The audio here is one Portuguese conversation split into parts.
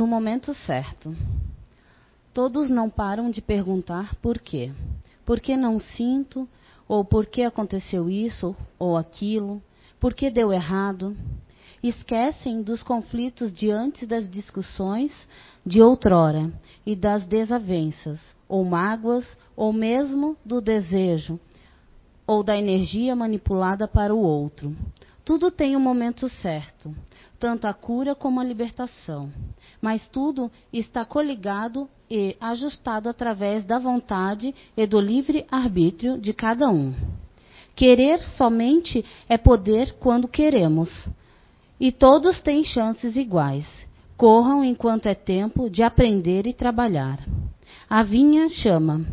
no momento certo. Todos não param de perguntar por quê. Por que não sinto? Ou por que aconteceu isso ou aquilo? Por que deu errado? Esquecem dos conflitos diante das discussões de outrora e das desavenças, ou mágoas, ou mesmo do desejo, ou da energia manipulada para o outro. Tudo tem um momento certo, tanto a cura como a libertação. Mas tudo está coligado e ajustado através da vontade e do livre arbítrio de cada um. Querer somente é poder quando queremos. E todos têm chances iguais. Corram enquanto é tempo de aprender e trabalhar. A vinha chama.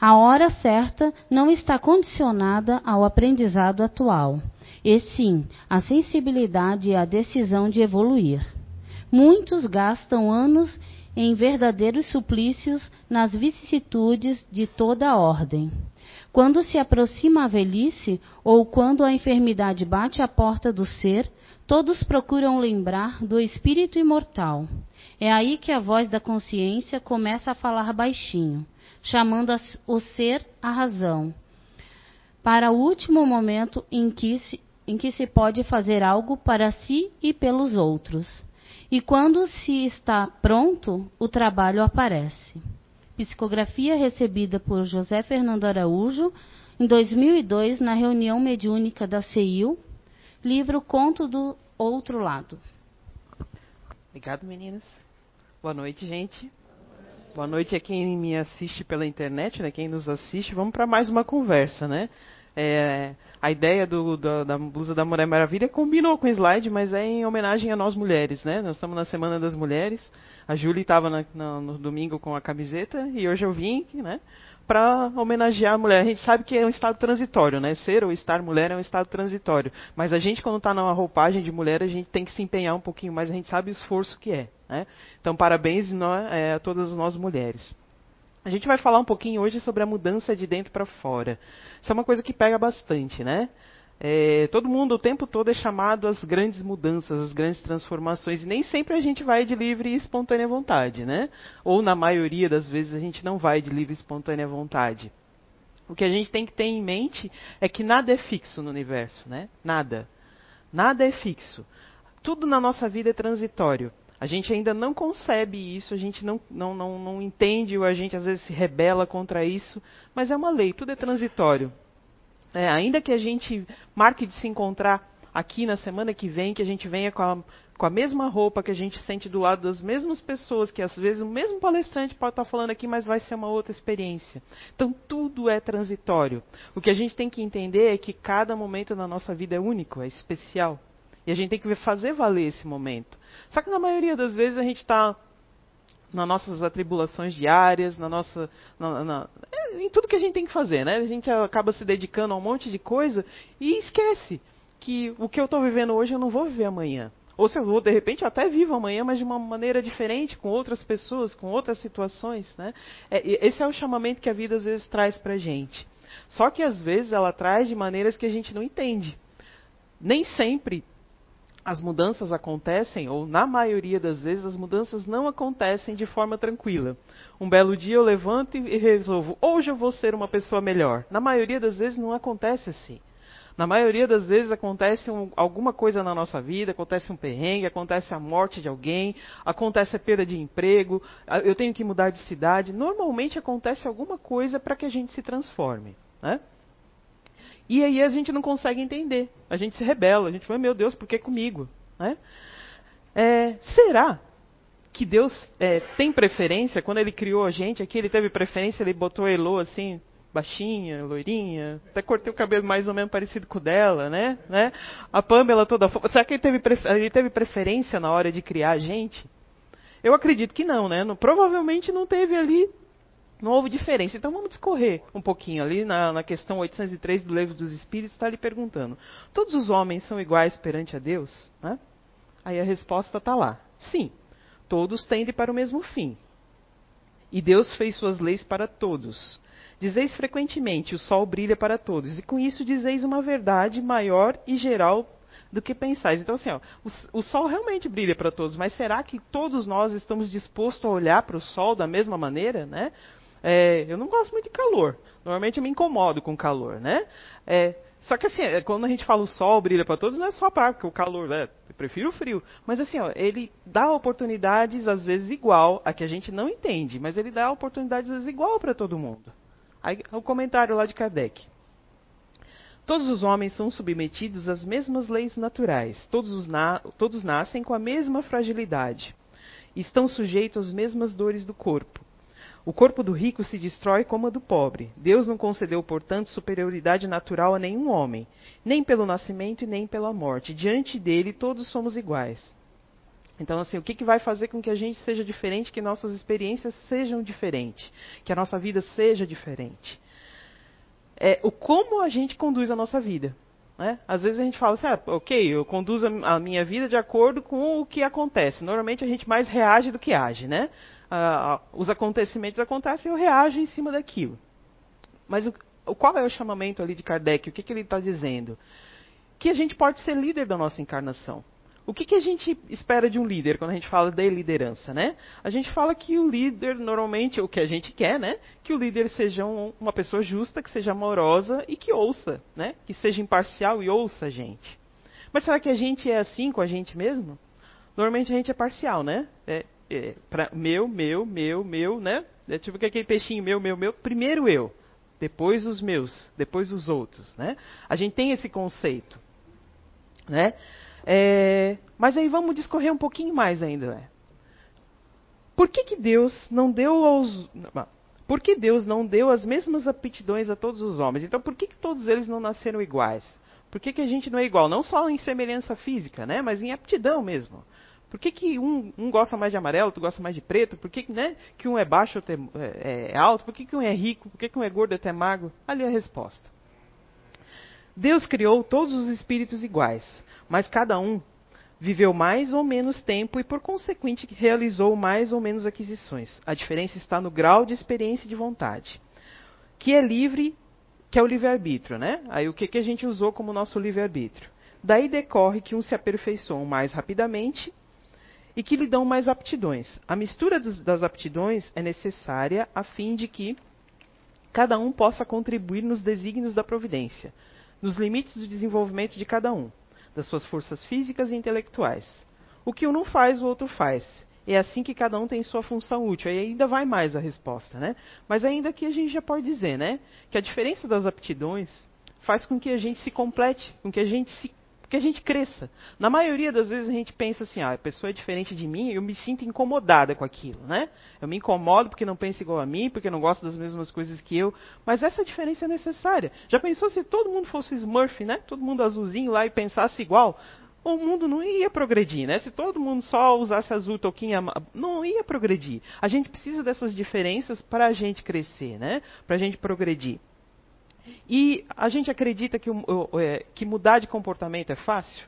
A hora certa não está condicionada ao aprendizado atual, e sim à sensibilidade e à decisão de evoluir. Muitos gastam anos em verdadeiros suplícios nas vicissitudes de toda a ordem. Quando se aproxima a velhice ou quando a enfermidade bate à porta do ser, todos procuram lembrar do espírito imortal. É aí que a voz da consciência começa a falar baixinho chamando o ser a razão, para o último momento em que, se, em que se pode fazer algo para si e pelos outros. E quando se está pronto, o trabalho aparece. Psicografia recebida por José Fernando Araújo em 2002 na reunião mediúnica da CEIU, livro Conto do Outro Lado. Obrigado, meninas. Boa noite, gente. Boa noite a quem me assiste pela internet, né? Quem nos assiste. Vamos para mais uma conversa, né? É, a ideia do, da, da, blusa da Mulher Maravilha combinou com o slide, mas é em homenagem a nós mulheres, né? Nós estamos na Semana das Mulheres. A Júlia estava no domingo com a camiseta e hoje eu vim, né? Para homenagear a mulher. A gente sabe que é um estado transitório, né? Ser ou estar mulher é um estado transitório. Mas a gente, quando está numa roupagem de mulher, a gente tem que se empenhar um pouquinho mais. A gente sabe o esforço que é. Né? Então, parabéns é, a todas nós mulheres. A gente vai falar um pouquinho hoje sobre a mudança de dentro para fora. Isso é uma coisa que pega bastante, né? É, todo mundo o tempo todo é chamado às grandes mudanças, às grandes transformações, e nem sempre a gente vai de livre e espontânea vontade, né? Ou na maioria das vezes a gente não vai de livre e espontânea vontade. O que a gente tem que ter em mente é que nada é fixo no universo, né? Nada. Nada é fixo. Tudo na nossa vida é transitório. A gente ainda não concebe isso, a gente não, não, não, não entende, ou a gente às vezes se rebela contra isso, mas é uma lei, tudo é transitório. É, ainda que a gente marque de se encontrar aqui na semana que vem, que a gente venha com a, com a mesma roupa, que a gente sente do lado das mesmas pessoas, que às vezes o mesmo palestrante pode estar falando aqui, mas vai ser uma outra experiência. Então tudo é transitório. O que a gente tem que entender é que cada momento na nossa vida é único, é especial. E a gente tem que fazer valer esse momento. Só que na maioria das vezes a gente está nas nossas atribulações diárias, na nossa, na, na, é, em tudo que a gente tem que fazer, né? A gente acaba se dedicando a um monte de coisa e esquece que o que eu estou vivendo hoje eu não vou viver amanhã. Ou se eu vou, de repente, até vivo amanhã, mas de uma maneira diferente, com outras pessoas, com outras situações. Né? É, esse é o chamamento que a vida às vezes traz para a gente. Só que às vezes ela traz de maneiras que a gente não entende. Nem sempre as mudanças acontecem, ou na maioria das vezes, as mudanças não acontecem de forma tranquila. Um belo dia eu levanto e resolvo, hoje eu vou ser uma pessoa melhor. Na maioria das vezes não acontece assim. Na maioria das vezes acontece um, alguma coisa na nossa vida, acontece um perrengue, acontece a morte de alguém, acontece a perda de emprego, eu tenho que mudar de cidade. Normalmente acontece alguma coisa para que a gente se transforme. Né? E aí a gente não consegue entender. A gente se rebela. A gente fala, meu Deus, por que comigo? Né? É, será que Deus é, tem preferência? Quando ele criou a gente aqui, ele teve preferência, ele botou Elo assim, baixinha, loirinha, até cortei o cabelo mais ou menos parecido com o dela, né? né? A Pamela toda Será que ele teve, ele teve preferência na hora de criar a gente? Eu acredito que não, né? provavelmente não teve ali não houve diferença. Então vamos discorrer um pouquinho ali na, na questão 803 do Livro dos Espíritos, está lhe perguntando: todos os homens são iguais perante a Deus? Né? Aí a resposta está lá: sim, todos tendem para o mesmo fim. E Deus fez suas leis para todos. Dizeis frequentemente: o sol brilha para todos, e com isso dizeis uma verdade maior e geral do que pensais. Então, assim, ó, o, o sol realmente brilha para todos, mas será que todos nós estamos dispostos a olhar para o sol da mesma maneira, né? É, eu não gosto muito de calor. Normalmente eu me incomodo com calor, né? É, só que assim, é, quando a gente fala o sol brilha para todos, não é só para porque o calor, né? Eu prefiro o frio. Mas assim, ó, ele dá oportunidades às vezes igual a que a gente não entende, mas ele dá oportunidades às vezes igual para todo mundo. Aí, o comentário lá de Kardec. Todos os homens são submetidos às mesmas leis naturais. Todos, na, todos nascem com a mesma fragilidade. Estão sujeitos às mesmas dores do corpo. O corpo do rico se destrói como a do pobre. Deus não concedeu, portanto, superioridade natural a nenhum homem, nem pelo nascimento e nem pela morte. Diante dele, todos somos iguais. Então, assim, o que, que vai fazer com que a gente seja diferente, que nossas experiências sejam diferentes, que a nossa vida seja diferente? É o como a gente conduz a nossa vida. Né? Às vezes a gente fala assim, ah, ok, eu conduzo a minha vida de acordo com o que acontece. Normalmente a gente mais reage do que age, né? Ah, os acontecimentos acontecem eu reajo em cima daquilo. Mas o, qual é o chamamento ali de Kardec? O que, que ele está dizendo? Que a gente pode ser líder da nossa encarnação. O que, que, a gente espera de um líder quando a gente fala de liderança, né? A gente fala que o líder, normalmente, o que a gente quer, né? Que o líder seja um, uma pessoa justa, que seja amorosa e que ouça, né? Que seja imparcial e ouça a gente. Mas será que a gente é assim com a gente mesmo? Normalmente a gente é parcial, né? É, é pra, meu, meu, meu, meu, né? É tipo aquele peixinho meu, meu, meu. Primeiro eu, depois os meus, depois os outros, né? A gente tem esse conceito, né? É, mas aí vamos discorrer um pouquinho mais ainda. Né? Por que, que Deus não deu aos. Por que Deus não deu as mesmas aptidões a todos os homens? Então, por que, que todos eles não nasceram iguais? Por que, que a gente não é igual? Não só em semelhança física, né? mas em aptidão mesmo. Por que, que um, um, gosta mais de amarelo, outro gosta mais de preto? Por que, né, que um é baixo, outro é, é, é alto? Por que, que um é rico? Por que, que um é gordo, outro é magro? Ali é a resposta. Deus criou todos os espíritos iguais, mas cada um viveu mais ou menos tempo e, por consequente, realizou mais ou menos aquisições. A diferença está no grau de experiência e de vontade, que é livre, que é o livre-arbítrio, né? Aí o que, que a gente usou como nosso livre-arbítrio? Daí decorre que uns se aperfeiçoam mais rapidamente e que lhe dão mais aptidões. A mistura das aptidões é necessária a fim de que cada um possa contribuir nos desígnios da providência nos limites do desenvolvimento de cada um, das suas forças físicas e intelectuais. O que um não faz, o outro faz. É assim que cada um tem sua função útil. Aí ainda vai mais a resposta, né? Mas ainda aqui a gente já pode dizer, né? Que a diferença das aptidões faz com que a gente se complete, com que a gente se que a gente cresça. Na maioria das vezes a gente pensa assim, ah, a pessoa é diferente de mim, eu me sinto incomodada com aquilo, né? Eu me incomodo porque não pensa igual a mim, porque não gosta das mesmas coisas que eu, mas essa diferença é necessária. Já pensou se todo mundo fosse Smurf, né? Todo mundo azulzinho lá e pensasse igual? o mundo não ia progredir, né? Se todo mundo só usasse azul, toquinha, não ia progredir. A gente precisa dessas diferenças para a gente crescer, né? Para a gente progredir. E a gente acredita que, é, que mudar de comportamento é fácil?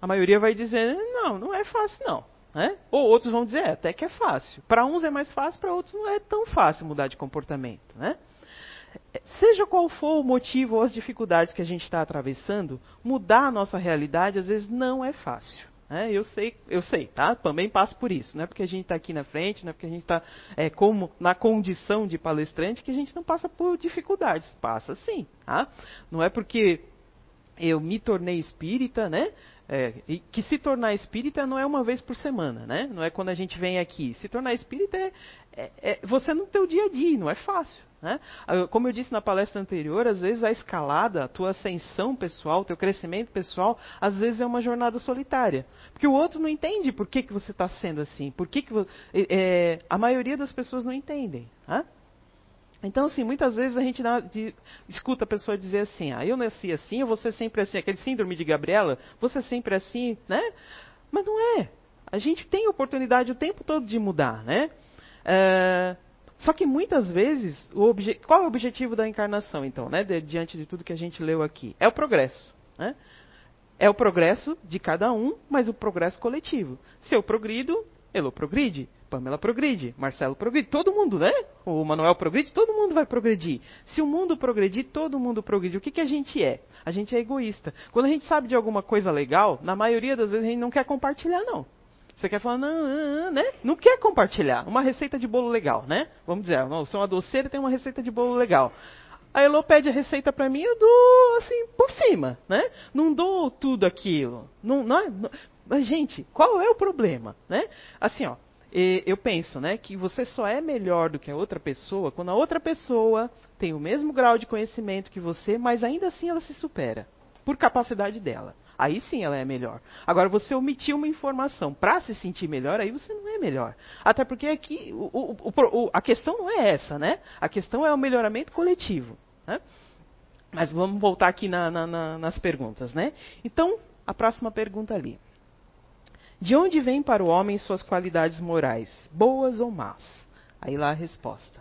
A maioria vai dizer, não, não é fácil não. Né? Ou outros vão dizer, é, até que é fácil. Para uns é mais fácil, para outros não é tão fácil mudar de comportamento. Né? Seja qual for o motivo ou as dificuldades que a gente está atravessando, mudar a nossa realidade às vezes não é fácil. Né? Eu sei, eu sei, tá? Também passo por isso. Não é porque a gente está aqui na frente, não é porque a gente está é, como na condição de palestrante que a gente não passa por dificuldades. Passa sim, tá? Não é porque eu me tornei espírita, né? É, e que se tornar espírita não é uma vez por semana, né? Não é quando a gente vem aqui. Se tornar espírita é, é, é você no teu dia a dia, não é fácil. Né? Ah, como eu disse na palestra anterior, às vezes a escalada, a tua ascensão pessoal, o teu crescimento pessoal, às vezes é uma jornada solitária. Porque o outro não entende por que, que você está sendo assim. Por que, que é, a maioria das pessoas não entendem. Né? Então, assim, muitas vezes a gente dá, de, escuta a pessoa dizer assim, ah, eu nasci assim, eu vou ser sempre assim, aquele síndrome de Gabriela, você sempre assim, né? Mas não é. A gente tem oportunidade o tempo todo de mudar, né? É, só que muitas vezes, qual é o objetivo da encarnação, então, né, de, diante de tudo que a gente leu aqui? É o progresso. Né? É o progresso de cada um, mas o progresso coletivo. Se eu progrido, ele progride. Pamela progride, Marcelo progride, todo mundo, né? O Manuel progride, todo mundo vai progredir. Se o mundo progredir, todo mundo progride. O que, que a gente é? A gente é egoísta. Quando a gente sabe de alguma coisa legal, na maioria das vezes a gente não quer compartilhar, não. Você quer falar, não, não, né? Não quer compartilhar. Uma receita de bolo legal, né? Vamos dizer, eu sou uma doceira e tenho uma receita de bolo legal. A Elo pede a receita para mim, eu dou assim, por cima, né? Não dou tudo aquilo. Não, não, não, mas, gente, qual é o problema, né? Assim, ó, eu penso, né, que você só é melhor do que a outra pessoa quando a outra pessoa tem o mesmo grau de conhecimento que você, mas ainda assim ela se supera por capacidade dela. Aí sim ela é melhor. Agora, você omitir uma informação para se sentir melhor, aí você não é melhor. Até porque aqui o, o, o, a questão não é essa, né? A questão é o melhoramento coletivo. Né? Mas vamos voltar aqui na, na, na, nas perguntas, né? Então, a próxima pergunta ali. De onde vêm para o homem suas qualidades morais, boas ou más? Aí lá a resposta.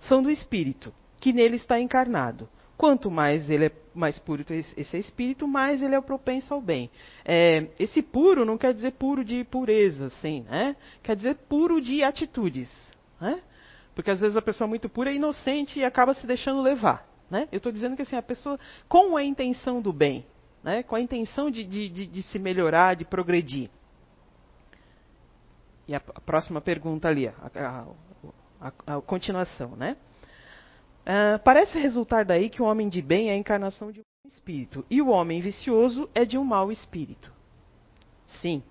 São do espírito, que nele está encarnado. Quanto mais ele é mais puro que esse espírito, mais ele é propenso ao bem. É, esse puro não quer dizer puro de pureza, sim, né? Quer dizer puro de atitudes, né? Porque às vezes a pessoa muito pura é inocente e acaba se deixando levar, né? Eu estou dizendo que assim a pessoa com a intenção do bem, né? Com a intenção de, de, de, de se melhorar, de progredir. E a, a próxima pergunta ali, a, a, a continuação, né? Uh, parece resultar daí que o homem de bem é a encarnação de um espírito e o homem vicioso é de um mau espírito. Sim.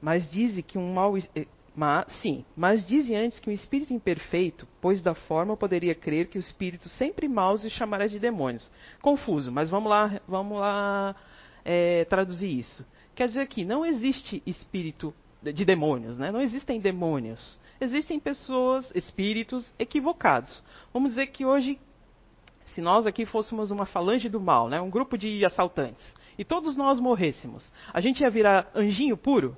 Mas diz que um mau eh, mas, sim, mas dize antes que um espírito imperfeito, pois da forma poderia crer que o espírito sempre maus se chamará de demônios. Confuso, mas vamos lá, vamos lá é, traduzir isso. Quer dizer que não existe espírito de demônios, né? Não existem demônios. Existem pessoas, espíritos equivocados. Vamos dizer que hoje, se nós aqui fôssemos uma falange do mal, né? Um grupo de assaltantes, e todos nós morrêssemos, a gente ia virar anjinho puro?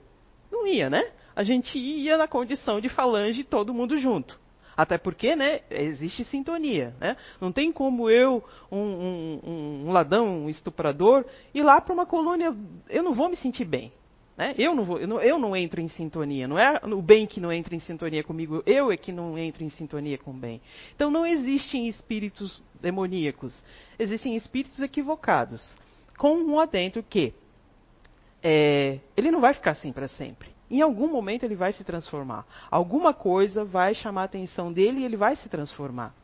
Não ia, né? A gente ia na condição de falange todo mundo junto. Até porque, né, existe sintonia, né? Não tem como eu, um, um, um ladrão, um estuprador, ir lá para uma colônia, eu não vou me sentir bem. Né? Eu, não vou, eu, não, eu não entro em sintonia. Não é o bem que não entra em sintonia comigo, eu é que não entro em sintonia com o bem. Então não existem espíritos demoníacos. Existem espíritos equivocados. Com um adentro que é, ele não vai ficar assim para sempre. Em algum momento ele vai se transformar. Alguma coisa vai chamar a atenção dele e ele vai se transformar.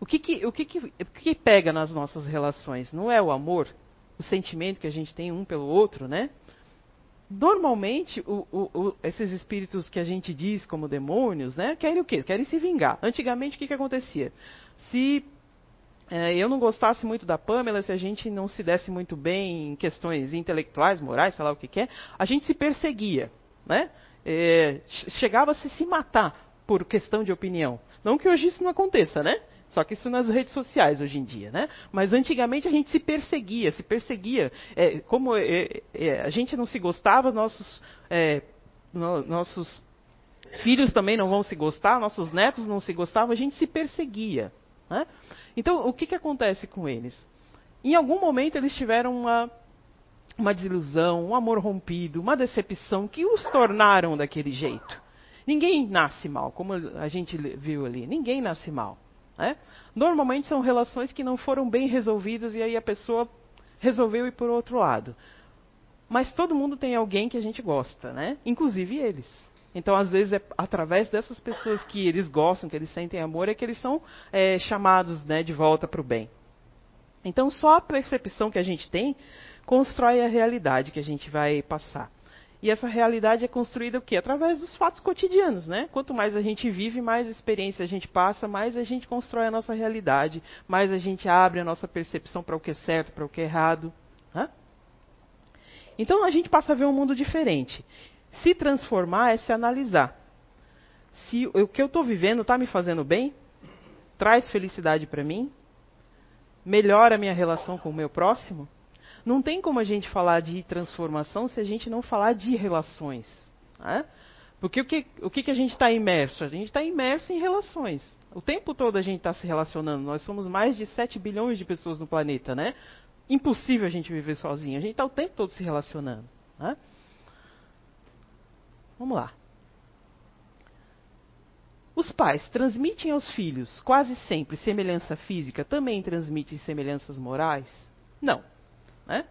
O que, que, o que, que, o que pega nas nossas relações? Não é o amor, o sentimento que a gente tem um pelo outro, né? Normalmente, o, o, o, esses espíritos que a gente diz como demônios, né, querem o quê? Querem se vingar. Antigamente, o que, que acontecia? Se é, eu não gostasse muito da Pamela, se a gente não se desse muito bem em questões intelectuais, morais, sei lá o que, que é, a gente se perseguia. Né? É, Chegava-se a se matar por questão de opinião. Não que hoje isso não aconteça, né? Só que isso nas redes sociais hoje em dia, né? Mas antigamente a gente se perseguia, se perseguia. É, como é, é, a gente não se gostava, nossos, é, no, nossos filhos também não vão se gostar, nossos netos não se gostavam, a gente se perseguia. Né? Então, o que, que acontece com eles? Em algum momento eles tiveram uma, uma desilusão, um amor rompido, uma decepção que os tornaram daquele jeito. Ninguém nasce mal, como a gente viu ali. Ninguém nasce mal. Né? Normalmente são relações que não foram bem resolvidas e aí a pessoa resolveu ir por outro lado. Mas todo mundo tem alguém que a gente gosta, né? Inclusive eles. Então, às vezes, é através dessas pessoas que eles gostam, que eles sentem amor, é que eles são é, chamados né, de volta para o bem. Então, só a percepção que a gente tem constrói a realidade que a gente vai passar. E essa realidade é construída o quê? Através dos fatos cotidianos, né? Quanto mais a gente vive, mais experiência a gente passa, mais a gente constrói a nossa realidade, mais a gente abre a nossa percepção para o que é certo, para o que é errado. Né? Então a gente passa a ver um mundo diferente. Se transformar é se analisar. Se o que eu estou vivendo está me fazendo bem, traz felicidade para mim, melhora a minha relação com o meu próximo, não tem como a gente falar de transformação se a gente não falar de relações. Né? Porque o que, o que, que a gente está imerso? A gente está imerso em relações. O tempo todo a gente está se relacionando. Nós somos mais de 7 bilhões de pessoas no planeta, né? Impossível a gente viver sozinho. A gente está o tempo todo se relacionando. Né? Vamos lá. Os pais transmitem aos filhos quase sempre semelhança física, também transmitem semelhanças morais? Não. Né?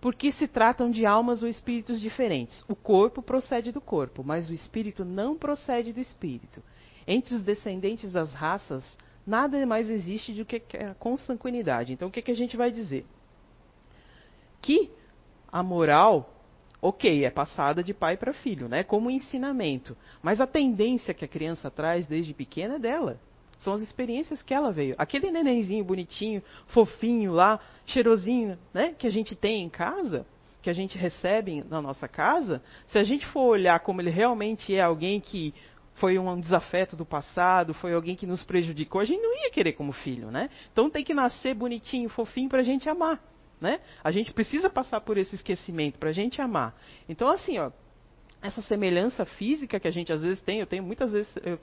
Porque se tratam de almas ou espíritos diferentes. O corpo procede do corpo, mas o espírito não procede do espírito. Entre os descendentes das raças, nada mais existe do que a consanguinidade. Então, o que, que a gente vai dizer? Que a moral ok, é passada de pai para filho, né? Como ensinamento. Mas a tendência que a criança traz desde pequena é dela. São as experiências que ela veio. Aquele nenenzinho bonitinho, fofinho lá, cheirosinho, né? Que a gente tem em casa, que a gente recebe na nossa casa, se a gente for olhar como ele realmente é alguém que foi um desafeto do passado, foi alguém que nos prejudicou, a gente não ia querer como filho, né? Então tem que nascer bonitinho, fofinho para a gente amar. Né? A gente precisa passar por esse esquecimento para a gente amar. Então, assim, ó, essa semelhança física que a gente às vezes tem, eu tenho muitas vezes. Eu,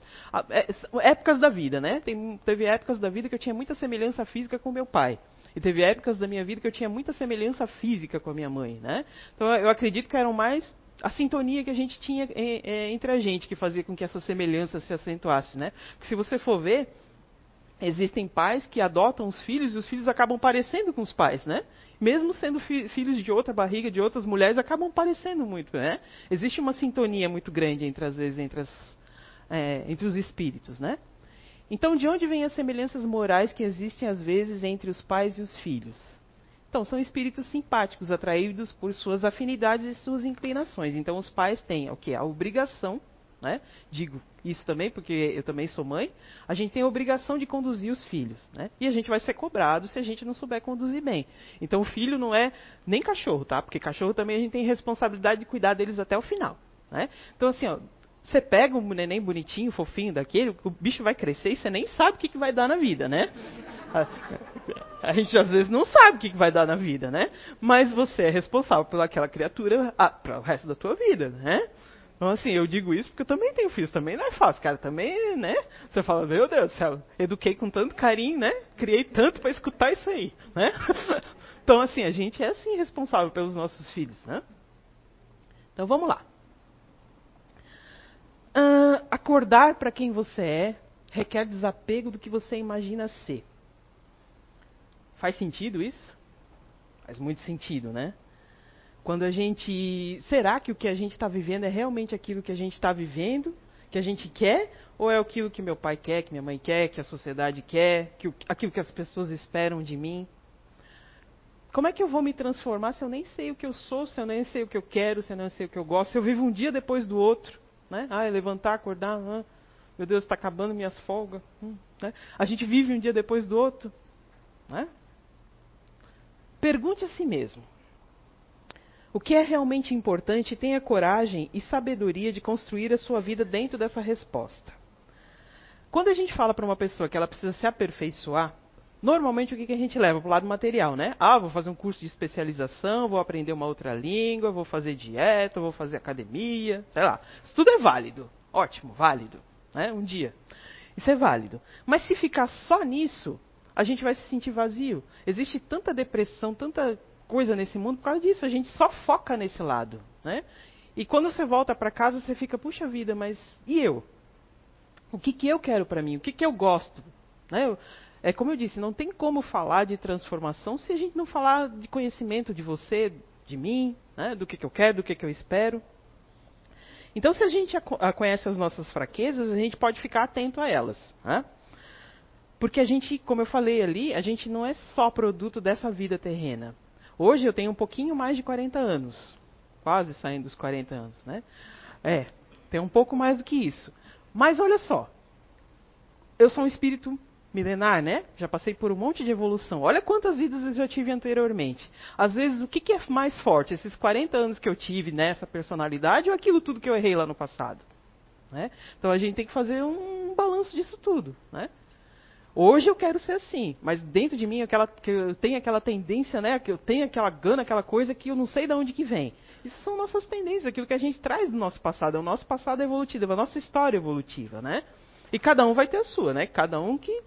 é, épocas da vida, né? Tem, teve épocas da vida que eu tinha muita semelhança física com meu pai. E teve épocas da minha vida que eu tinha muita semelhança física com a minha mãe, né? Então eu acredito que eram mais a sintonia que a gente tinha é, é, entre a gente que fazia com que essa semelhança se acentuasse, né? Porque se você for ver, existem pais que adotam os filhos e os filhos acabam parecendo com os pais, né? Mesmo sendo fi filhos de outra barriga, de outras mulheres, acabam parecendo muito, né? Existe uma sintonia muito grande entre, às vezes, entre, as, é, entre os espíritos, né? Então, de onde vêm as semelhanças morais que existem, às vezes, entre os pais e os filhos? Então, são espíritos simpáticos, atraídos por suas afinidades e suas inclinações. Então, os pais têm o que? A obrigação né? Digo isso também porque eu também sou mãe. A gente tem a obrigação de conduzir os filhos, né? E a gente vai ser cobrado se a gente não souber conduzir bem. Então o filho não é nem cachorro, tá? Porque cachorro também a gente tem responsabilidade de cuidar deles até o final, né? Então assim, ó, você pega um neném bonitinho, fofinho daquele, o bicho vai crescer e você nem sabe o que, que vai dar na vida, né? A, a gente às vezes não sabe o que, que vai dar na vida, né? Mas você é responsável pelaquela criatura para o resto da tua vida, né? Então, assim, eu digo isso porque eu também tenho filhos, também não é fácil, cara. Também, né? Você fala, meu Deus do céu, eduquei com tanto carinho, né? Criei tanto para escutar isso aí, né? Então, assim, a gente é, assim, responsável pelos nossos filhos, né? Então, vamos lá. Uh, acordar para quem você é requer desapego do que você imagina ser. Faz sentido isso? Faz muito sentido, né? Quando a gente. Será que o que a gente está vivendo é realmente aquilo que a gente está vivendo, que a gente quer? Ou é aquilo que meu pai quer, que minha mãe quer, que a sociedade quer, que, aquilo que as pessoas esperam de mim? Como é que eu vou me transformar se eu nem sei o que eu sou, se eu nem sei o que eu quero, se eu não sei o que eu gosto, se eu vivo um dia depois do outro? Né? Ah, é levantar, acordar, ah, meu Deus, está acabando minhas folgas. Hum, né? A gente vive um dia depois do outro. Né? Pergunte a si mesmo: o que é realmente importante, tenha coragem e sabedoria de construir a sua vida dentro dessa resposta. Quando a gente fala para uma pessoa que ela precisa se aperfeiçoar, normalmente o que, que a gente leva para o lado material, né? Ah, vou fazer um curso de especialização, vou aprender uma outra língua, vou fazer dieta, vou fazer academia, sei lá. Isso tudo é válido. Ótimo, válido. Né? Um dia. Isso é válido. Mas se ficar só nisso, a gente vai se sentir vazio. Existe tanta depressão, tanta coisa nesse mundo por causa disso. A gente só foca nesse lado, né? E quando você volta para casa, você fica, puxa vida, mas e eu? O que, que eu quero para mim? O que, que eu gosto? Né? É como eu disse, não tem como falar de transformação se a gente não falar de conhecimento de você, de mim, né? do que, que eu quero, do que, que eu espero. Então, se a gente conhece as nossas fraquezas, a gente pode ficar atento a elas. Né? Porque a gente, como eu falei ali, a gente não é só produto dessa vida terrena. Hoje eu tenho um pouquinho mais de 40 anos. Quase saindo dos 40 anos, né? É, tem um pouco mais do que isso. Mas olha só. Eu sou um espírito milenar, né? Já passei por um monte de evolução. Olha quantas vidas eu já tive anteriormente. Às vezes, o que, que é mais forte? Esses 40 anos que eu tive nessa personalidade ou aquilo tudo que eu errei lá no passado? Né? Então a gente tem que fazer um balanço disso tudo. Né? Hoje eu quero ser assim, mas dentro de mim aquela, que eu tenho aquela tendência, né, que eu tenho aquela gana, aquela coisa que eu não sei de onde que vem. Isso são nossas tendências, aquilo que a gente traz do nosso passado, é o nosso passado evolutivo, é a nossa história evolutiva, né? E cada um vai ter a sua, né? Cada um que,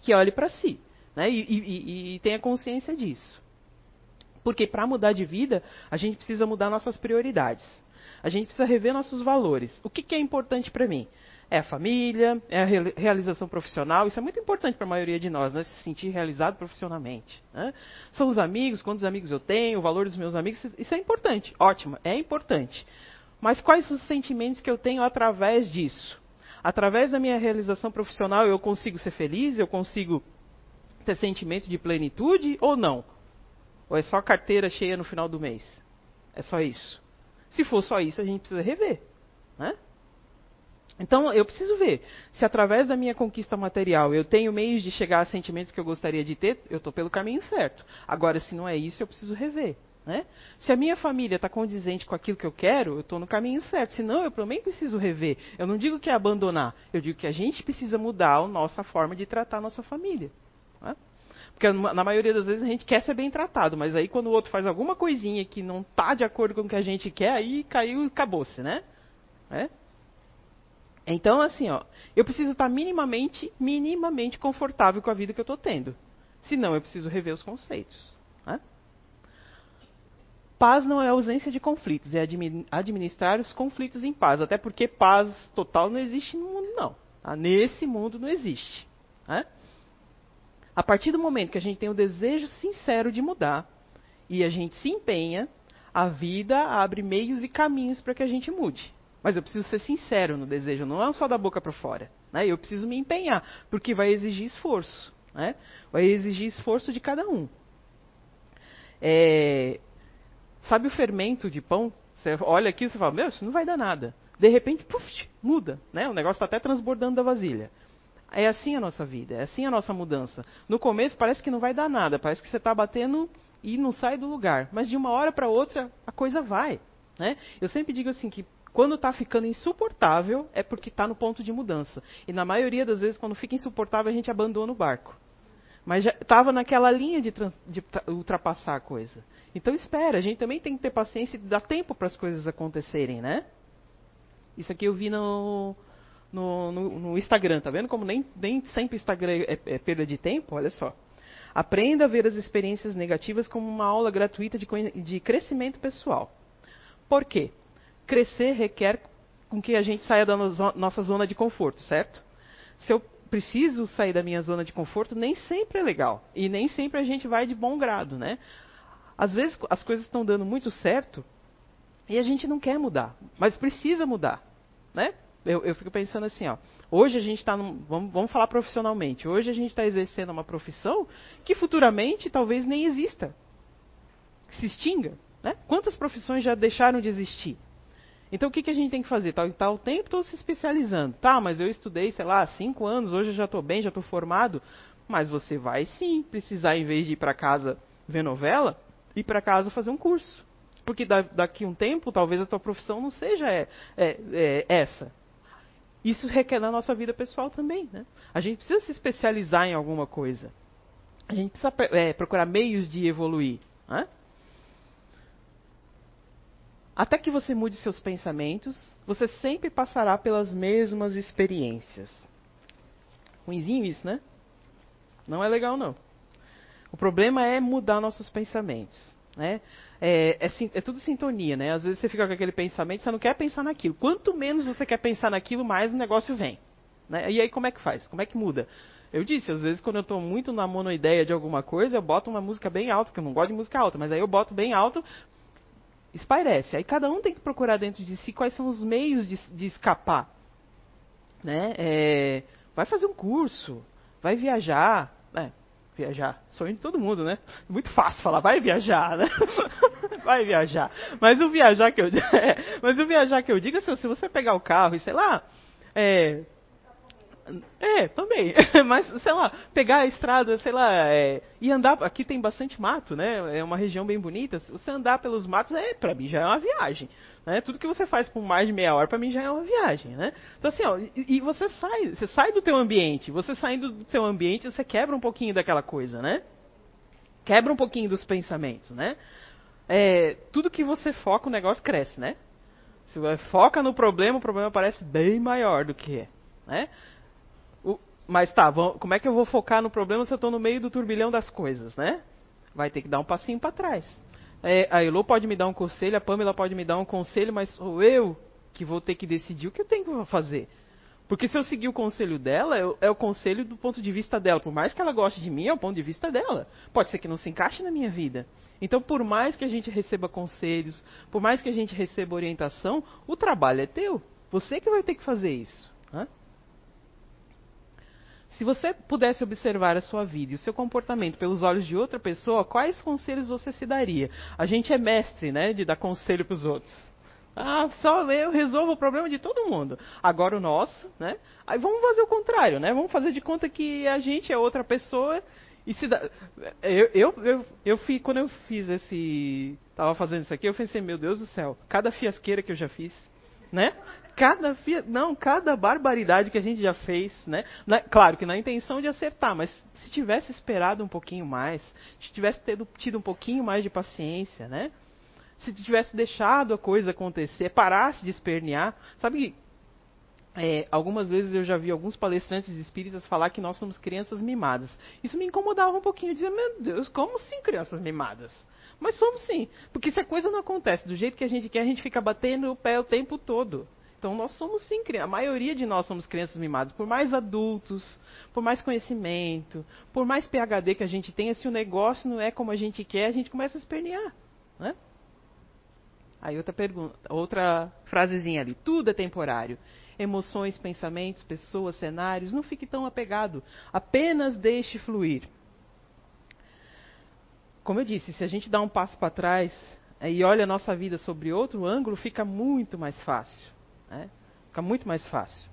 que olhe para si, né? E, e, e, tenha consciência disso. Porque para mudar de vida, a gente precisa mudar nossas prioridades. A gente precisa rever nossos valores. O que, que é importante para mim? É a família, é a realização profissional. Isso é muito importante para a maioria de nós, né? Se sentir realizado profissionalmente. Né? São os amigos, quantos amigos eu tenho, o valor dos meus amigos. Isso é importante, ótimo, é importante. Mas quais os sentimentos que eu tenho através disso? Através da minha realização profissional, eu consigo ser feliz? Eu consigo ter sentimento de plenitude ou não? Ou é só carteira cheia no final do mês? É só isso. Se for só isso, a gente precisa rever. Né? Então, eu preciso ver se através da minha conquista material eu tenho meios de chegar a sentimentos que eu gostaria de ter, eu estou pelo caminho certo. Agora, se não é isso, eu preciso rever. Né? Se a minha família está condizente com aquilo que eu quero, eu estou no caminho certo. Se não, eu também preciso rever. Eu não digo que é abandonar, eu digo que a gente precisa mudar a nossa forma de tratar a nossa família. Né? Porque na maioria das vezes a gente quer ser bem tratado, mas aí quando o outro faz alguma coisinha que não está de acordo com o que a gente quer, aí caiu e acabou-se, né? É? Então, assim, ó, eu preciso estar minimamente, minimamente confortável com a vida que eu estou tendo. Senão, eu preciso rever os conceitos. Né? Paz não é ausência de conflitos, é administrar os conflitos em paz. Até porque paz total não existe no mundo, não. Tá? Nesse mundo não existe. Né? A partir do momento que a gente tem o desejo sincero de mudar e a gente se empenha, a vida abre meios e caminhos para que a gente mude. Mas eu preciso ser sincero no desejo, não é só da boca para fora. Né? Eu preciso me empenhar, porque vai exigir esforço. Né? Vai exigir esforço de cada um. É, sabe o fermento de pão? Você olha aqui e fala, meu, isso não vai dar nada. De repente, puf, muda. Né? O negócio está até transbordando da vasilha. É assim a nossa vida, é assim a nossa mudança. No começo parece que não vai dar nada, parece que você está batendo e não sai do lugar. Mas de uma hora para outra a coisa vai. Né? Eu sempre digo assim que quando está ficando insuportável, é porque está no ponto de mudança. E na maioria das vezes, quando fica insuportável, a gente abandona o barco. Mas já estava naquela linha de, de, ultrapassar a coisa. Então espera, a gente também tem que ter paciência e dar tempo para as coisas acontecerem, né? Isso aqui eu vi no, no, no, no Instagram, tá vendo como nem, nem sempre Instagram é, é perda de tempo? Olha só. Aprenda a ver as experiências negativas como uma aula gratuita de, de crescimento pessoal. Por quê? Crescer requer com que a gente saia da nossa zona de conforto, certo? Se eu preciso sair da minha zona de conforto, nem sempre é legal. E nem sempre a gente vai de bom grado, né? Às vezes as coisas estão dando muito certo e a gente não quer mudar, mas precisa mudar, né? Eu, eu fico pensando assim, ó. Hoje a gente está, vamos, vamos falar profissionalmente. Hoje a gente está exercendo uma profissão que futuramente talvez nem exista, que se extinga, né? Quantas profissões já deixaram de existir? Então o que, que a gente tem que fazer? Tá, tá o tempo todo se especializando. Tá, mas eu estudei, sei lá, cinco anos, hoje eu já estou bem, já estou formado. Mas você vai sim precisar, em vez de ir para casa ver novela, ir para casa fazer um curso. Porque da, daqui um tempo, talvez a tua profissão não seja é, é, é essa. Isso requer na nossa vida pessoal também. Né? A gente precisa se especializar em alguma coisa. A gente precisa é, procurar meios de evoluir. Né? Até que você mude seus pensamentos, você sempre passará pelas mesmas experiências. Ruizinho isso, né? Não é legal, não. O problema é mudar nossos pensamentos. Né? É, é, é, tudo sintonia, né? Às vezes você fica com aquele pensamento, você não quer pensar naquilo. Quanto menos você quer pensar naquilo, mais o negócio vem. Né? E aí como é que faz? Como é que muda? Eu disse, às vezes quando eu estou muito na monoideia de alguma coisa, eu boto uma música bem alta, que eu não gosto de música alta, mas aí eu boto bem alto espairece. Aí cada um tem que procurar dentro de si quais são os meios de, de escapar. Né? É, vai fazer um curso, vai viajar. É, viajar, sonho de todo mundo, né? Muito fácil falar, vai viajar, né? vai viajar. Mas o viajar que eu, é, mas o viajar que eu digo é se você pegar o carro e sei lá, é, é, também. Mas, sei lá, pegar a estrada, sei lá, é, e andar. Aqui tem bastante mato, né? É uma região bem bonita. Você andar pelos matos, é, pra mim já é uma viagem. Né? Tudo que você faz por mais de meia hora, pra mim já é uma viagem, né? Então, assim, ó, e, e você sai, você sai do teu ambiente. Você saindo do teu ambiente, você quebra um pouquinho daquela coisa, né? Quebra um pouquinho dos pensamentos, né? É, tudo que você foca, o negócio cresce, né? Se você foca no problema, o problema parece bem maior do que é. Né? Mas tá, como é que eu vou focar no problema se eu estou no meio do turbilhão das coisas, né? Vai ter que dar um passinho para trás. É, a Elo pode me dar um conselho, a Pamela pode me dar um conselho, mas sou eu que vou ter que decidir o que eu tenho que fazer. Porque se eu seguir o conselho dela, é, é o conselho do ponto de vista dela. Por mais que ela goste de mim, é o ponto de vista dela. Pode ser que não se encaixe na minha vida. Então, por mais que a gente receba conselhos, por mais que a gente receba orientação, o trabalho é teu. Você que vai ter que fazer isso. Né? Se você pudesse observar a sua vida e o seu comportamento pelos olhos de outra pessoa, quais conselhos você se daria? A gente é mestre, né, de dar conselho para os outros. Ah, só eu resolvo o problema de todo mundo. Agora o nosso, né? Aí vamos fazer o contrário, né? Vamos fazer de conta que a gente é outra pessoa e se dá... eu, eu, eu, eu fiz, quando eu fiz esse, tava fazendo isso aqui, eu pensei, meu Deus do céu, cada fiasqueira que eu já fiz, né? Cada não, cada barbaridade que a gente já fez, né? Na, claro que na intenção de acertar, mas se tivesse esperado um pouquinho mais, se tivesse tido, tido um pouquinho mais de paciência, né? Se tivesse deixado a coisa acontecer, parasse de espernear, sabe? É, algumas vezes eu já vi alguns palestrantes espíritas falar que nós somos crianças mimadas. Isso me incomodava um pouquinho, dizia, meu Deus, como assim crianças mimadas? Mas somos sim, porque se a coisa não acontece do jeito que a gente quer, a gente fica batendo o pé o tempo todo. Então nós somos sim crianças. A maioria de nós somos crianças mimadas. Por mais adultos, por mais conhecimento, por mais PHD que a gente tenha, se o negócio não é como a gente quer, a gente começa a espernear. Né? Aí outra pergunta, outra frasezinha ali. Tudo é temporário. Emoções, pensamentos, pessoas, cenários. Não fique tão apegado. Apenas deixe fluir. Como eu disse, se a gente dá um passo para trás e olha a nossa vida sobre outro ângulo, fica muito mais fácil. Né? Fica muito mais fácil.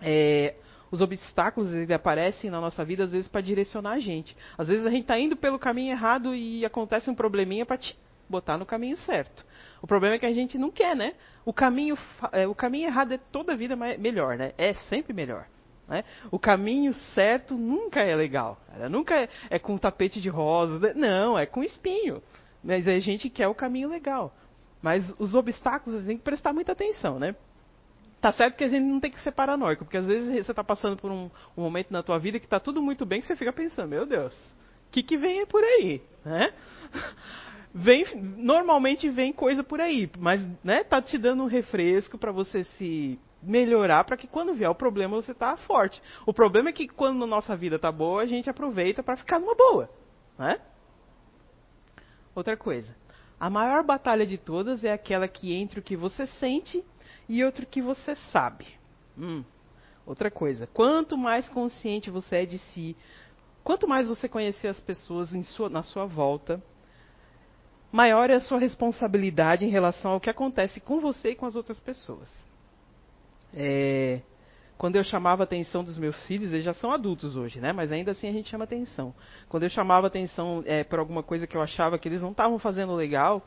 É, os obstáculos eles aparecem na nossa vida às vezes para direcionar a gente. Às vezes a gente está indo pelo caminho errado e acontece um probleminha para te botar no caminho certo. O problema é que a gente não quer, né? O caminho, é, o caminho errado é toda a vida melhor, né? É sempre melhor. Né? O caminho certo nunca é legal. Cara. Nunca é, é com tapete de rosa. Né? Não, é com espinho. Mas a gente quer o caminho legal. Mas os obstáculos, você tem que prestar muita atenção, né? Tá certo que a gente não tem que ser paranoico, porque às vezes você está passando por um, um, momento na tua vida que está tudo muito bem, que você fica pensando, meu Deus, o que, que vem por aí, né? Vem, normalmente vem coisa por aí, mas né, tá te dando um refresco para você se melhorar, para que quando vier o problema você tá forte. O problema é que quando a nossa vida tá boa, a gente aproveita para ficar numa boa, né? Outra coisa, a maior batalha de todas é aquela que entre o que você sente e outro que você sabe. Hum. Outra coisa, quanto mais consciente você é de si, quanto mais você conhecer as pessoas sua, na sua volta, maior é a sua responsabilidade em relação ao que acontece com você e com as outras pessoas. É, quando eu chamava a atenção dos meus filhos, eles já são adultos hoje, né? Mas ainda assim a gente chama atenção. Quando eu chamava atenção é, por alguma coisa que eu achava que eles não estavam fazendo legal,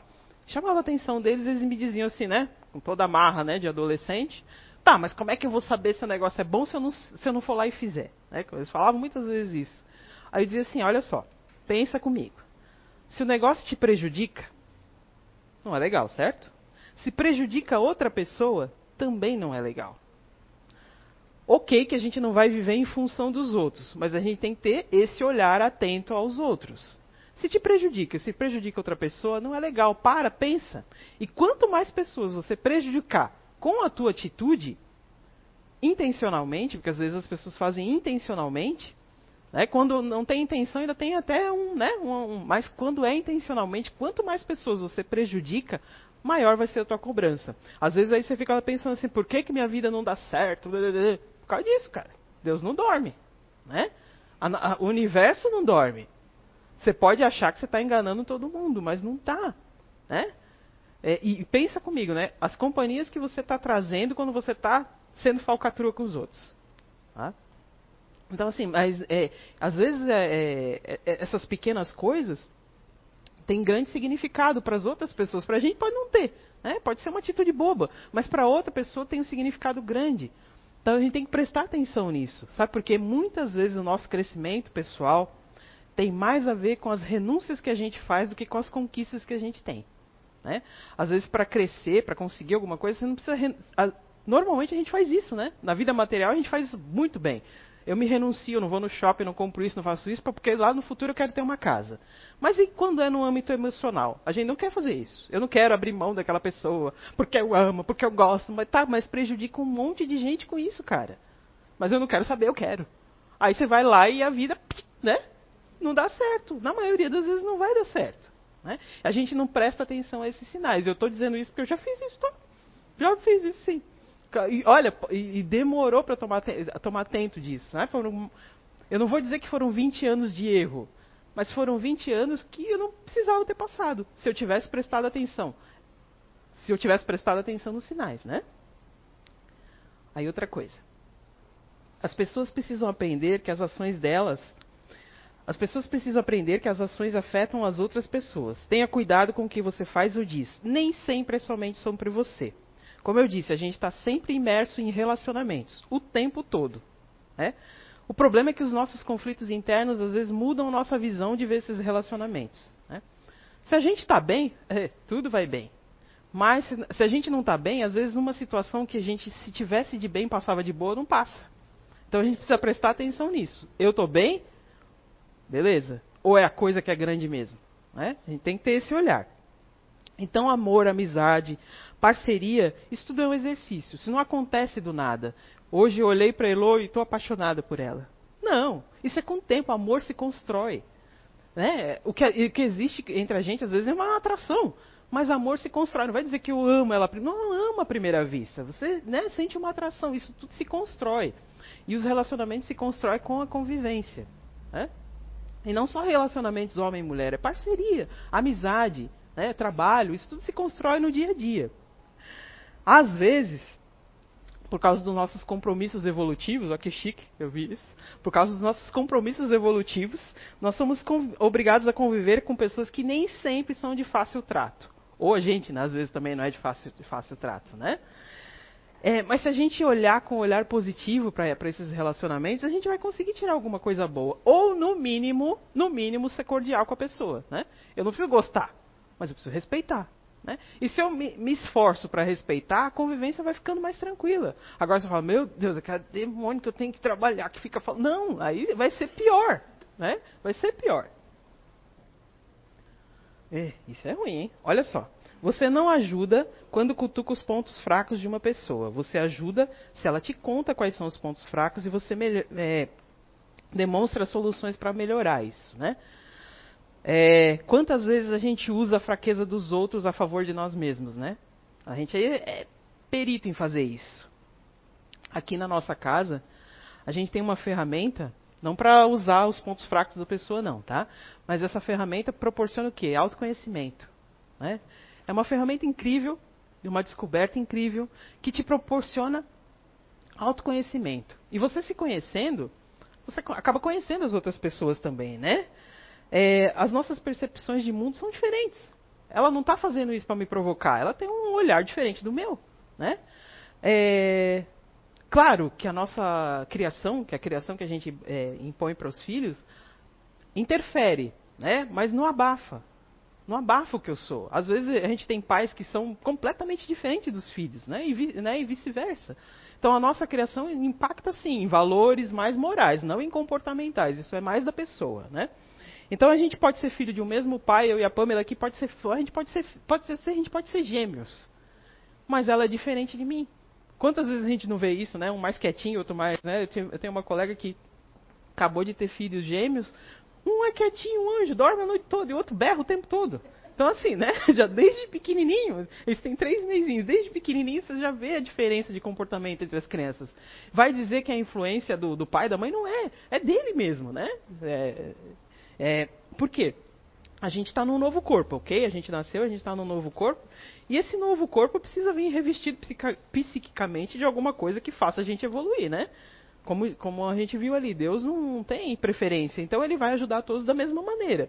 chamava a atenção deles, eles me diziam assim, né? Com toda a marra, né? De adolescente. Tá, mas como é que eu vou saber se o negócio é bom se eu não, se eu não for lá e fizer? Né? Eles falavam muitas vezes isso. Aí eu dizia assim, olha só, pensa comigo. Se o negócio te prejudica, não é legal, certo? Se prejudica outra pessoa, também não é legal. Ok que a gente não vai viver em função dos outros, mas a gente tem que ter esse olhar atento aos outros. Se te prejudica, se prejudica outra pessoa, não é legal. Para, pensa. E quanto mais pessoas você prejudicar com a tua atitude, intencionalmente, porque às vezes as pessoas fazem intencionalmente, né? Quando não tem intenção, ainda tem até um, né? Um, um, mas quando é intencionalmente, quanto mais pessoas você prejudica, maior vai ser a tua cobrança. Às vezes aí você fica pensando assim, por que, que minha vida não dá certo? Causa disso, cara. Deus não dorme. Né? A, a, o universo não dorme. Você pode achar que você está enganando todo mundo, mas não está. Né? É, e, pensa comigo, né? As companhias que você está trazendo quando você está sendo falcatrua com os outros. Tá? Então, assim, mas é, às vezes é, é, é essas pequenas coisas têm grande significado para as outras pessoas. Para a gente pode não ter, né? pode ser uma atitude boba, mas para outra pessoa tem um significado grande. Então a gente tem que prestar atenção nisso, sabe? Porque muitas vezes o nosso crescimento pessoal tem mais a ver com as renúncias que a gente faz do que com as conquistas que a gente tem. Né? Às vezes, para crescer, para conseguir alguma coisa, você não precisa. Normalmente a gente faz isso, né? Na vida material a gente faz isso muito bem. Eu me renuncio, não vou no shopping, não compro isso, não faço isso, porque lá no futuro eu quero ter uma casa. Mas e quando é no âmbito emocional? A gente não quer fazer isso. Eu não quero abrir mão daquela pessoa, porque eu amo, porque eu gosto, mas tá, mas prejudica um monte de gente com isso, cara. Mas eu não quero saber, eu quero. Aí você vai lá e a vida, né? Não dá certo. Na maioria das vezes não vai dar certo. Né? A gente não presta atenção a esses sinais. Eu estou dizendo isso porque eu já fiz isso, tá? Já fiz isso sim. E, olha, e, demorou para tomar, tomar atento disso. Né? Foram, eu não vou dizer que foram 20 anos de erro, mas foram 20 anos que eu não precisava ter passado, se eu tivesse prestado atenção. Se eu tivesse prestado atenção nos sinais, né? Aí outra coisa. As pessoas precisam aprender que as ações delas as pessoas precisam aprender que as ações afetam as outras pessoas. Tenha cuidado com o que você faz ou diz. Nem sempre é somente sobre você. Como eu disse, a gente está sempre imerso em relacionamentos, o tempo todo. Né? O problema é que os nossos conflitos internos às vezes mudam a nossa visão de ver esses relacionamentos. Né? Se a gente está bem, é, tudo vai bem. Mas se, se a gente não está bem, às vezes uma situação que a gente, se tivesse de bem, passava de boa, não passa. Então a gente precisa prestar atenção nisso. Eu estou bem, Beleza? Ou é a coisa que é grande mesmo? Né? A gente tem que ter esse olhar. Então, amor, amizade, parceria, isso tudo é um exercício. Isso não acontece do nada. Hoje eu olhei para Elo e estou apaixonada por ela. Não, isso é com o tempo. Amor se constrói. Né? O, que, o que existe entre a gente, às vezes, é uma atração. Mas amor se constrói. Não vai dizer que eu amo ela. Não, não ama à primeira vista. Você né, sente uma atração. Isso tudo se constrói. E os relacionamentos se constroem com a convivência. Né? E não só relacionamentos homem e mulher, é parceria, amizade, né, trabalho, isso tudo se constrói no dia a dia. Às vezes, por causa dos nossos compromissos evolutivos, olha que chique, eu vi isso. Por causa dos nossos compromissos evolutivos, nós somos obrigados a conviver com pessoas que nem sempre são de fácil trato. Ou a gente, né, às vezes, também não é de fácil, de fácil trato, né? É, mas se a gente olhar com um olhar positivo para esses relacionamentos, a gente vai conseguir tirar alguma coisa boa. Ou, no mínimo, no mínimo, ser cordial com a pessoa. Né? Eu não preciso gostar, mas eu preciso respeitar. Né? E se eu me, me esforço para respeitar, a convivência vai ficando mais tranquila. Agora você fala, meu Deus, aquele demônio que eu tenho que trabalhar, que fica falando. Não, aí vai ser pior. Né? Vai ser pior. É, isso é ruim, hein? Olha só. Você não ajuda quando cutuca os pontos fracos de uma pessoa. Você ajuda se ela te conta quais são os pontos fracos e você é, demonstra soluções para melhorar isso. Né? É, quantas vezes a gente usa a fraqueza dos outros a favor de nós mesmos? Né? A gente é perito em fazer isso. Aqui na nossa casa, a gente tem uma ferramenta não para usar os pontos fracos da pessoa, não, tá? Mas essa ferramenta proporciona o quê? Autoconhecimento. Né? É uma ferramenta incrível, uma descoberta incrível, que te proporciona autoconhecimento. E você se conhecendo, você acaba conhecendo as outras pessoas também, né? É, as nossas percepções de mundo são diferentes. Ela não está fazendo isso para me provocar, ela tem um olhar diferente do meu, né? É, claro que a nossa criação, que a criação que a gente é, impõe para os filhos, interfere, né? Mas não abafa não abafa o que eu sou. Às vezes a gente tem pais que são completamente diferentes dos filhos, né? E, vi, né? e vice-versa. Então a nossa criação impacta sim em valores mais morais, não em comportamentais. Isso é mais da pessoa, né? Então a gente pode ser filho de um mesmo pai, eu e a Pamela aqui pode ser, a gente pode ser, pode ser, a gente pode ser gêmeos, mas ela é diferente de mim. Quantas vezes a gente não vê isso, né? Um mais quietinho, outro mais, né? Eu tenho uma colega que acabou de ter filhos gêmeos, um é quietinho, um anjo, dorme a noite toda, e o outro berra o tempo todo. Então, assim, né? Já desde pequenininho, eles têm três mesinhos, desde pequenininho você já vê a diferença de comportamento entre as crianças. Vai dizer que a influência do, do pai da mãe não é, é dele mesmo, né? É, é, por quê? A gente está num novo corpo, ok? A gente nasceu, a gente está num novo corpo, e esse novo corpo precisa vir revestido psiquicamente de alguma coisa que faça a gente evoluir, né? Como, como a gente viu ali, Deus não tem preferência, então ele vai ajudar todos da mesma maneira.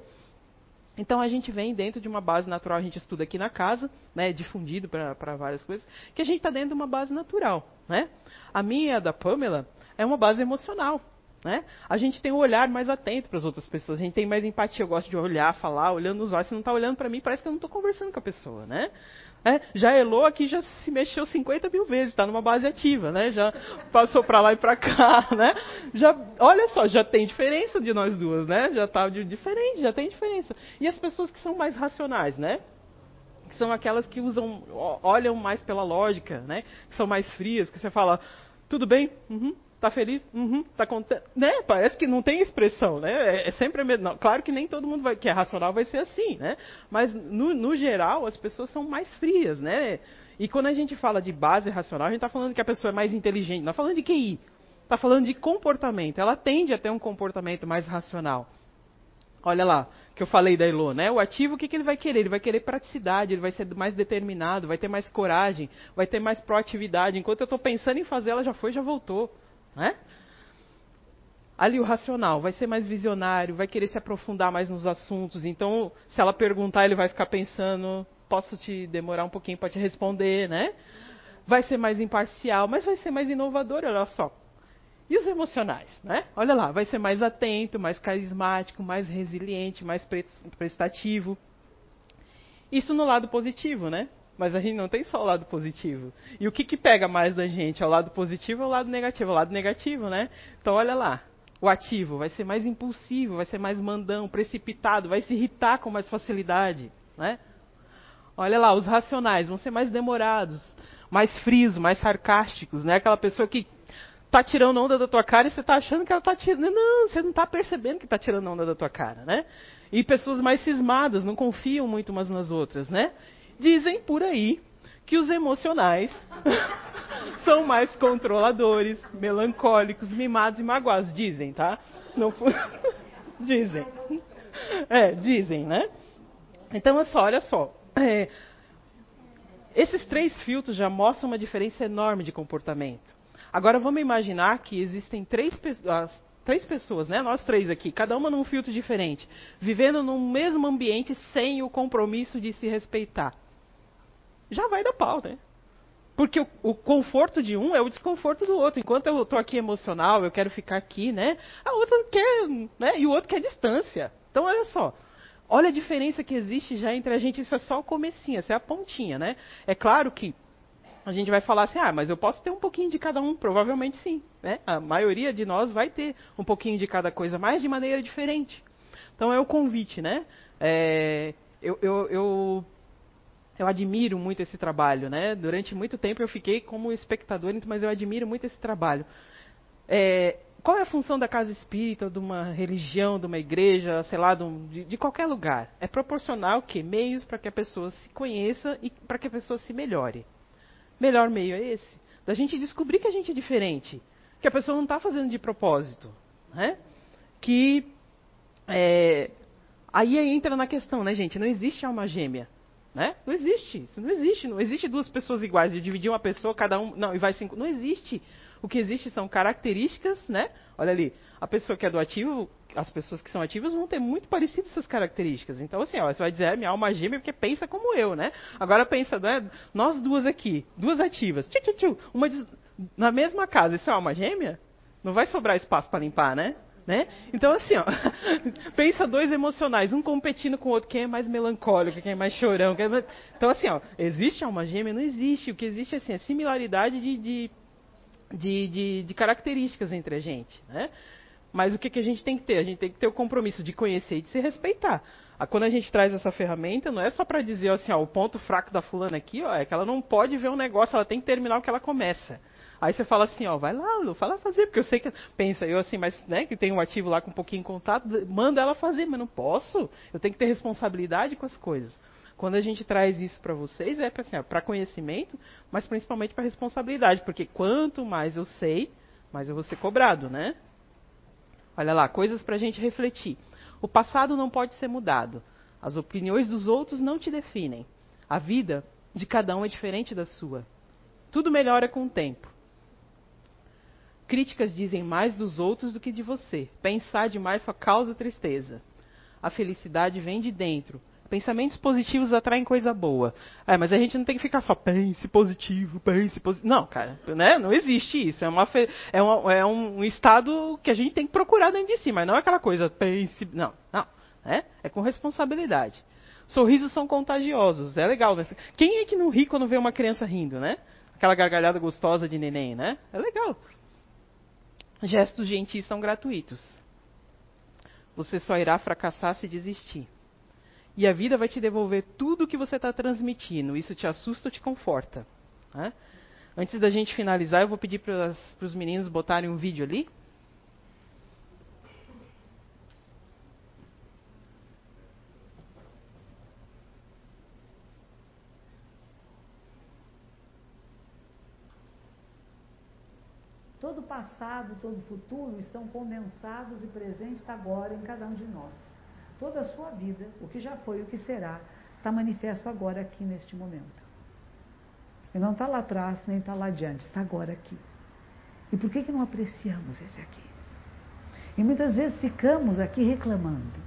Então a gente vem dentro de uma base natural, a gente estuda aqui na casa, né, difundido para várias coisas, que a gente está dentro de uma base natural. Né? A minha, a da Pamela, é uma base emocional. Né? A gente tem um olhar mais atento para as outras pessoas, a gente tem mais empatia. Eu gosto de olhar, falar, olhando nos olhos. Se não está olhando para mim, parece que eu não estou conversando com a pessoa. Né? É, já Elo aqui já se mexeu 50 mil vezes, está numa base ativa, né? Já passou para lá e para cá, né? Já, olha só, já tem diferença de nós duas, né? Já está diferente, já tem diferença. E as pessoas que são mais racionais, né? Que são aquelas que usam, olham mais pela lógica, né? Que são mais frias, que você fala, tudo bem? Uhum. Tá feliz? Uhum. Tá contente? Né? Parece que não tem expressão, né? É, é sempre claro que nem todo mundo vai, que é racional vai ser assim, né? Mas no, no geral as pessoas são mais frias, né? E quando a gente fala de base racional, a gente está falando que a pessoa é mais inteligente, não está falando de QI, está falando de comportamento. Ela tende a ter um comportamento mais racional. Olha lá, que eu falei da Elo, né? O ativo, o que, que ele vai querer? Ele vai querer praticidade, ele vai ser mais determinado, vai ter mais coragem, vai ter mais proatividade. Enquanto eu estou pensando em fazer, ela já foi, já voltou. Né? Ali o racional vai ser mais visionário, vai querer se aprofundar mais nos assuntos. Então, se ela perguntar, ele vai ficar pensando, posso te demorar um pouquinho para te responder, né? Vai ser mais imparcial, mas vai ser mais inovador, olha só. E os emocionais, né? Olha lá, vai ser mais atento, mais carismático, mais resiliente, mais prestativo. Isso no lado positivo, né? Mas a gente não tem só o lado positivo. E o que, que pega mais da gente? É o lado positivo ou o lado negativo? É o lado negativo, né? Então olha lá. O ativo vai ser mais impulsivo, vai ser mais mandão, precipitado, vai se irritar com mais facilidade, né? Olha lá, os racionais vão ser mais demorados, mais frios, mais sarcásticos, né? Aquela pessoa que tá tirando onda da tua cara e você tá achando que ela tá tirando. Não, você não tá percebendo que tá tirando onda da tua cara, né? E pessoas mais cismadas, não confiam muito umas nas outras, né? Dizem por aí que os emocionais são mais controladores, melancólicos, mimados e magoados. Dizem, tá? Não... dizem. É, dizem, né? Então, olha só. É, esses três filtros já mostram uma diferença enorme de comportamento. Agora, vamos imaginar que existem três, três pessoas, né? Nós três aqui, cada uma num filtro diferente, vivendo no mesmo ambiente sem o compromisso de se respeitar já vai dar pau, né? Porque o, o, conforto de um é o desconforto do outro. Enquanto eu estou aqui emocional, eu quero ficar aqui, né? A outra quer, né? E o outro quer distância. Então, olha só. Olha a diferença que existe já entre a gente. Isso é só o comecinho, essa é a pontinha, né? É claro que a gente vai falar assim, ah, mas eu posso ter um pouquinho de cada um. Provavelmente sim. Né? A maioria de nós vai ter um pouquinho de cada coisa, mas de maneira diferente. Então, é o convite, né? É, eu, eu, eu eu admiro muito esse trabalho, né? Durante muito tempo eu fiquei como espectador, mas eu admiro muito esse trabalho. É, qual é a função da casa espírita, de uma religião, de uma igreja, sei lá, de, de qualquer lugar? É proporcional que meios para que a pessoa se conheça e para que a pessoa se melhore. Melhor meio é esse, da gente descobrir que a gente é diferente, que a pessoa não está fazendo de propósito, né? Que é, aí entra na questão, né, gente? Não existe alma gêmea. Né? Não existe. Isso não existe. Não existe duas pessoas iguais. De dividir uma pessoa, cada um. Não, e vai cinco. Não existe. O que existe são características, né? Olha ali, a pessoa que é do ativo, as pessoas que são ativas vão ter muito parecidas essas características. Então, assim, ó, você vai dizer, é minha alma gêmea porque pensa como eu, né? Agora pensa, né? Nós duas aqui, duas ativas, tchu, tchu, tchu, uma na mesma casa, isso é alma gêmea? Não vai sobrar espaço para limpar, né? Né? Então, assim, ó, pensa dois emocionais, um competindo com o outro, quem é mais melancólico, quem é mais chorão. É mais... Então, assim, ó, existe alma gêmea? Não existe. O que existe assim, é similaridade de, de, de, de, de características entre a gente. Né? Mas o que, que a gente tem que ter? A gente tem que ter o compromisso de conhecer e de se respeitar. Quando a gente traz essa ferramenta, não é só para dizer assim, ó, o ponto fraco da fulana aqui ó, é que ela não pode ver um negócio, ela tem que terminar o que ela começa. Aí você fala assim, ó, vai lá, Lu, fala fazer, porque eu sei que. Pensa, eu assim, mas né, que tem um ativo lá com um pouquinho de contato, manda ela fazer, mas não posso. Eu tenho que ter responsabilidade com as coisas. Quando a gente traz isso para vocês, é para assim, conhecimento, mas principalmente para responsabilidade, porque quanto mais eu sei, mais eu vou ser cobrado, né? Olha lá, coisas para a gente refletir. O passado não pode ser mudado. As opiniões dos outros não te definem. A vida de cada um é diferente da sua. Tudo melhora com o tempo. Críticas dizem mais dos outros do que de você. Pensar demais só causa tristeza. A felicidade vem de dentro. Pensamentos positivos atraem coisa boa. É, mas a gente não tem que ficar só pense positivo, pense positivo. Não, cara, né? Não existe isso. É, uma é, uma, é um estado que a gente tem que procurar dentro de si, mas não é aquela coisa pense. Não, não. Né? É com responsabilidade. Sorrisos são contagiosos, é legal. Né? Quem é que não ri quando vê uma criança rindo, né? Aquela gargalhada gostosa de neném, né? É legal. Gestos gentis são gratuitos. Você só irá fracassar se desistir. E a vida vai te devolver tudo o que você está transmitindo. Isso te assusta ou te conforta. Né? Antes da gente finalizar, eu vou pedir para os meninos botarem um vídeo ali. Todo passado, todo futuro estão condensados e presentes agora em cada um de nós. Toda a sua vida, o que já foi, o que será, está manifesto agora aqui neste momento. E não está lá atrás, nem está lá adiante, está agora aqui. E por que, que não apreciamos esse aqui? E muitas vezes ficamos aqui reclamando.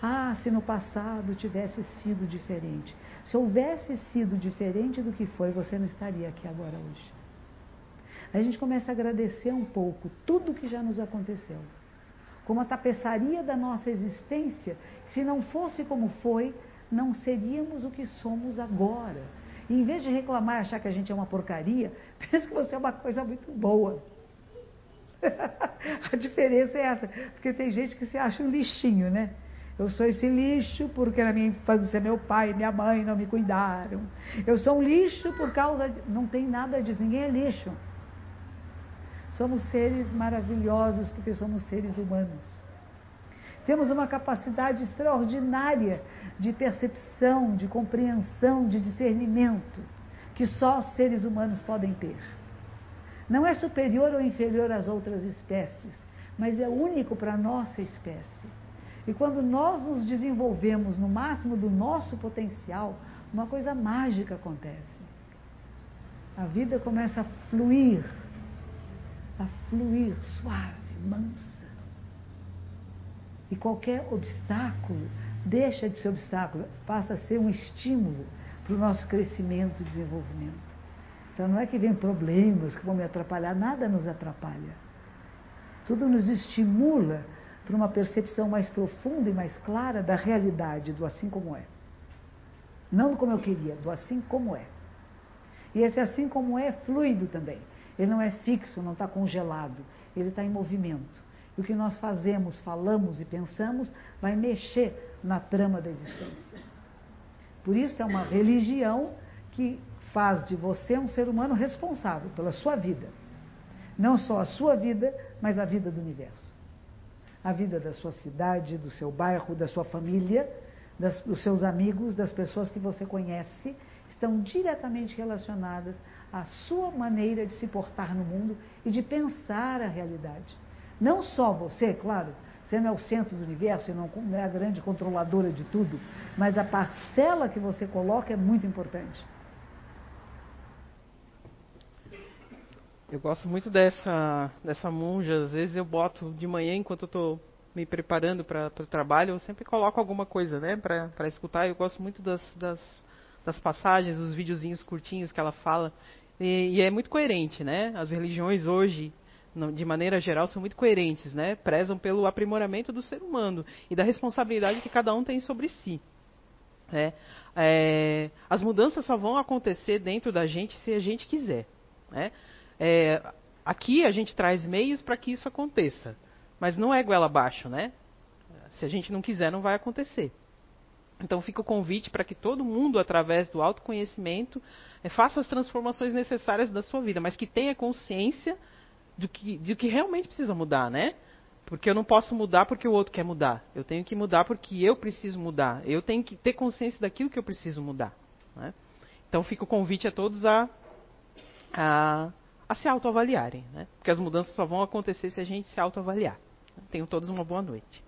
Ah, se no passado tivesse sido diferente. Se houvesse sido diferente do que foi, você não estaria aqui agora hoje a gente começa a agradecer um pouco tudo que já nos aconteceu. Como a tapeçaria da nossa existência, se não fosse como foi, não seríamos o que somos agora. E em vez de reclamar e achar que a gente é uma porcaria, pensa que você é uma coisa muito boa. a diferença é essa, porque tem gente que se acha um lixinho, né? Eu sou esse lixo porque na minha infância meu pai e minha mãe não me cuidaram. Eu sou um lixo por causa. De... Não tem nada disso, ninguém é lixo. Somos seres maravilhosos porque somos seres humanos. Temos uma capacidade extraordinária de percepção, de compreensão, de discernimento, que só seres humanos podem ter. Não é superior ou inferior às outras espécies, mas é único para a nossa espécie. E quando nós nos desenvolvemos no máximo do nosso potencial, uma coisa mágica acontece. A vida começa a fluir a fluir suave, mansa. E qualquer obstáculo deixa de ser obstáculo, passa a ser um estímulo para o nosso crescimento e desenvolvimento. Então não é que vem problemas que vão me atrapalhar, nada nos atrapalha. Tudo nos estimula para uma percepção mais profunda e mais clara da realidade, do assim como é. Não do como eu queria, do assim como é. E esse assim como é fluido também. Ele não é fixo, não está congelado, ele está em movimento. E o que nós fazemos, falamos e pensamos vai mexer na trama da existência. Por isso é uma religião que faz de você um ser humano responsável pela sua vida. Não só a sua vida, mas a vida do universo. A vida da sua cidade, do seu bairro, da sua família, das, dos seus amigos, das pessoas que você conhece, estão diretamente relacionadas a sua maneira de se portar no mundo e de pensar a realidade. Não só você, claro, você não é o centro do universo, você não é a grande controladora de tudo, mas a parcela que você coloca é muito importante. Eu gosto muito dessa, dessa monja. Às vezes eu boto de manhã, enquanto eu estou me preparando para o trabalho, eu sempre coloco alguma coisa né, para escutar. Eu gosto muito das, das, das passagens, os videozinhos curtinhos que ela fala. E, e, é muito coerente, né? As religiões hoje, de maneira geral, são muito coerentes, né? Prezam pelo aprimoramento do ser humano e da responsabilidade que cada um tem sobre si. É, é, as mudanças só vão acontecer dentro da gente se a gente quiser. Né? É, aqui a gente traz meios para que isso aconteça, mas não é goela abaixo, né? Se a gente não quiser, não vai acontecer. Então fica o convite para que todo mundo, através do autoconhecimento, é, faça as transformações necessárias da sua vida, mas que tenha consciência do que, do que realmente precisa mudar, né? Porque eu não posso mudar porque o outro quer mudar. Eu tenho que mudar porque eu preciso mudar. Eu tenho que ter consciência daquilo que eu preciso mudar. Né? Então fica o convite a todos a, a, a se autoavaliarem, né? Porque as mudanças só vão acontecer se a gente se autoavaliar. Tenham todos uma boa noite.